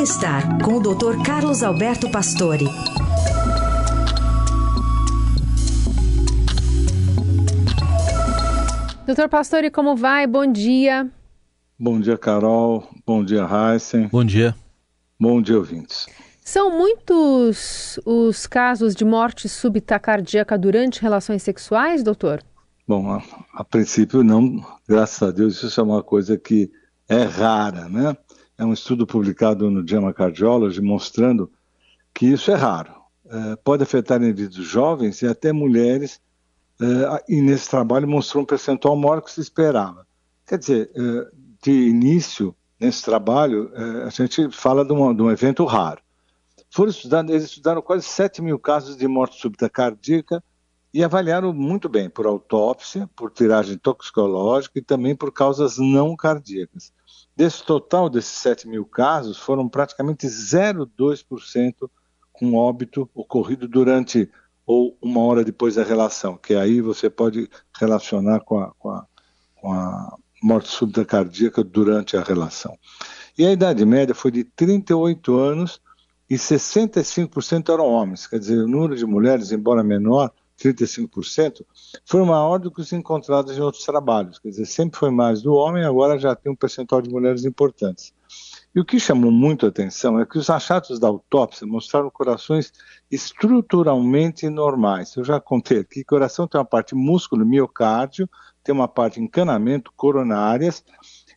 Bem-estar com o Dr. Carlos Alberto Pastore. Doutor Pastore, como vai? Bom dia. Bom dia, Carol. Bom dia, Heisen. Bom dia. Bom dia, ouvintes. São muitos os casos de morte súbita cardíaca durante relações sexuais, doutor? Bom, a, a, princípio não, graças a Deus, isso é uma coisa que é rara, né? É um estudo publicado no JAMA Cardiology mostrando que isso é raro. É, pode afetar indivíduos jovens e até mulheres, é, e nesse trabalho mostrou um percentual maior que se esperava. Quer dizer, é, de início, nesse trabalho, é, a gente fala de, uma, de um evento raro. Foram estudados, eles estudaram quase 7 mil casos de morte súbita cardíaca e avaliaram muito bem por autópsia, por tiragem toxicológica e também por causas não cardíacas. Desse total desses 7 mil casos, foram praticamente 0,2% com óbito ocorrido durante ou uma hora depois da relação, que aí você pode relacionar com a, com a, com a morte súbita cardíaca durante a relação. E a idade média foi de 38 anos e 65% eram homens, quer dizer, o número de mulheres, embora menor, 35%, foi maior do que os encontrados em outros trabalhos, quer dizer, sempre foi mais do homem, agora já tem um percentual de mulheres importantes. E o que chamou muito a atenção é que os achados da autópsia mostraram corações estruturalmente normais. Eu já contei aqui, coração tem uma parte músculo, miocárdio, tem uma parte encanamento, coronárias,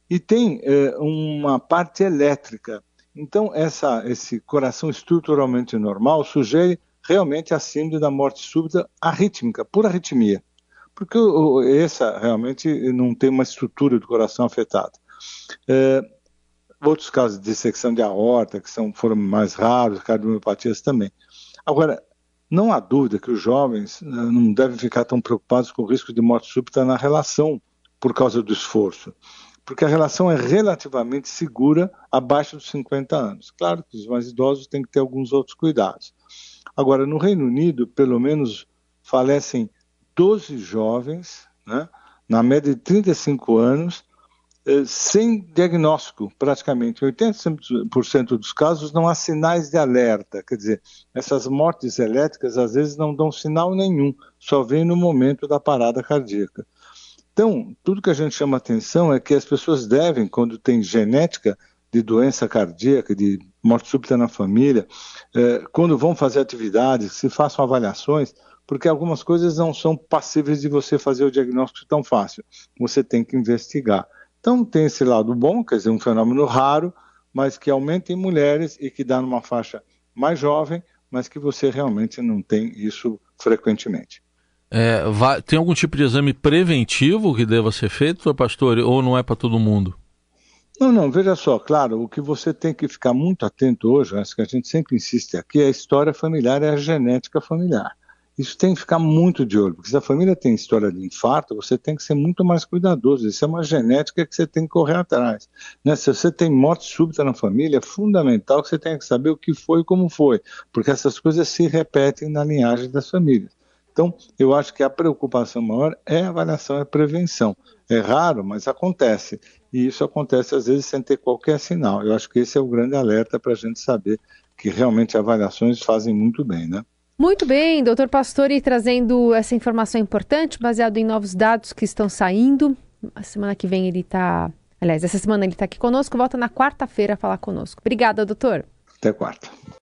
e tem eh, uma parte elétrica, então, essa, esse coração estruturalmente normal sugere realmente a síndrome da morte súbita arrítmica, por arritmia. Porque essa realmente não tem uma estrutura do coração afetada. É, outros casos de dissecção de aorta, que são, foram mais raros, cardiomiopatias também. Agora, não há dúvida que os jovens né, não devem ficar tão preocupados com o risco de morte súbita na relação por causa do esforço porque a relação é relativamente segura abaixo dos 50 anos. Claro que os mais idosos têm que ter alguns outros cuidados. Agora, no Reino Unido, pelo menos falecem 12 jovens, né, na média de 35 anos, eh, sem diagnóstico, praticamente. Em 80% dos casos não há sinais de alerta, quer dizer, essas mortes elétricas às vezes não dão sinal nenhum, só vem no momento da parada cardíaca. Então, tudo que a gente chama atenção é que as pessoas devem, quando tem genética de doença cardíaca, de morte súbita na família, é, quando vão fazer atividades, se façam avaliações, porque algumas coisas não são passíveis de você fazer o diagnóstico tão fácil. Você tem que investigar. Então, tem esse lado bom, quer dizer, um fenômeno raro, mas que aumenta em mulheres e que dá numa faixa mais jovem, mas que você realmente não tem isso frequentemente. É, vai, tem algum tipo de exame preventivo que deva ser feito, Pastor, ou não é para todo mundo? Não, não, veja só, claro, o que você tem que ficar muito atento hoje, acho que a gente sempre insiste aqui, é a história familiar, é a genética familiar. Isso tem que ficar muito de olho, porque se a família tem história de infarto, você tem que ser muito mais cuidadoso. Isso é uma genética que você tem que correr atrás. Né? Se você tem morte súbita na família, é fundamental que você tenha que saber o que foi e como foi, porque essas coisas se repetem na linhagem das famílias. Então, eu acho que a preocupação maior é a avaliação, é a prevenção. É raro, mas acontece. E isso acontece às vezes sem ter qualquer sinal. Eu acho que esse é o grande alerta para a gente saber que realmente avaliações fazem muito bem, né? Muito bem, doutor Pastore trazendo essa informação importante, baseado em novos dados que estão saindo. A semana que vem ele está. Aliás, essa semana ele está aqui conosco, volta na quarta-feira a falar conosco. Obrigada, doutor. Até quarta.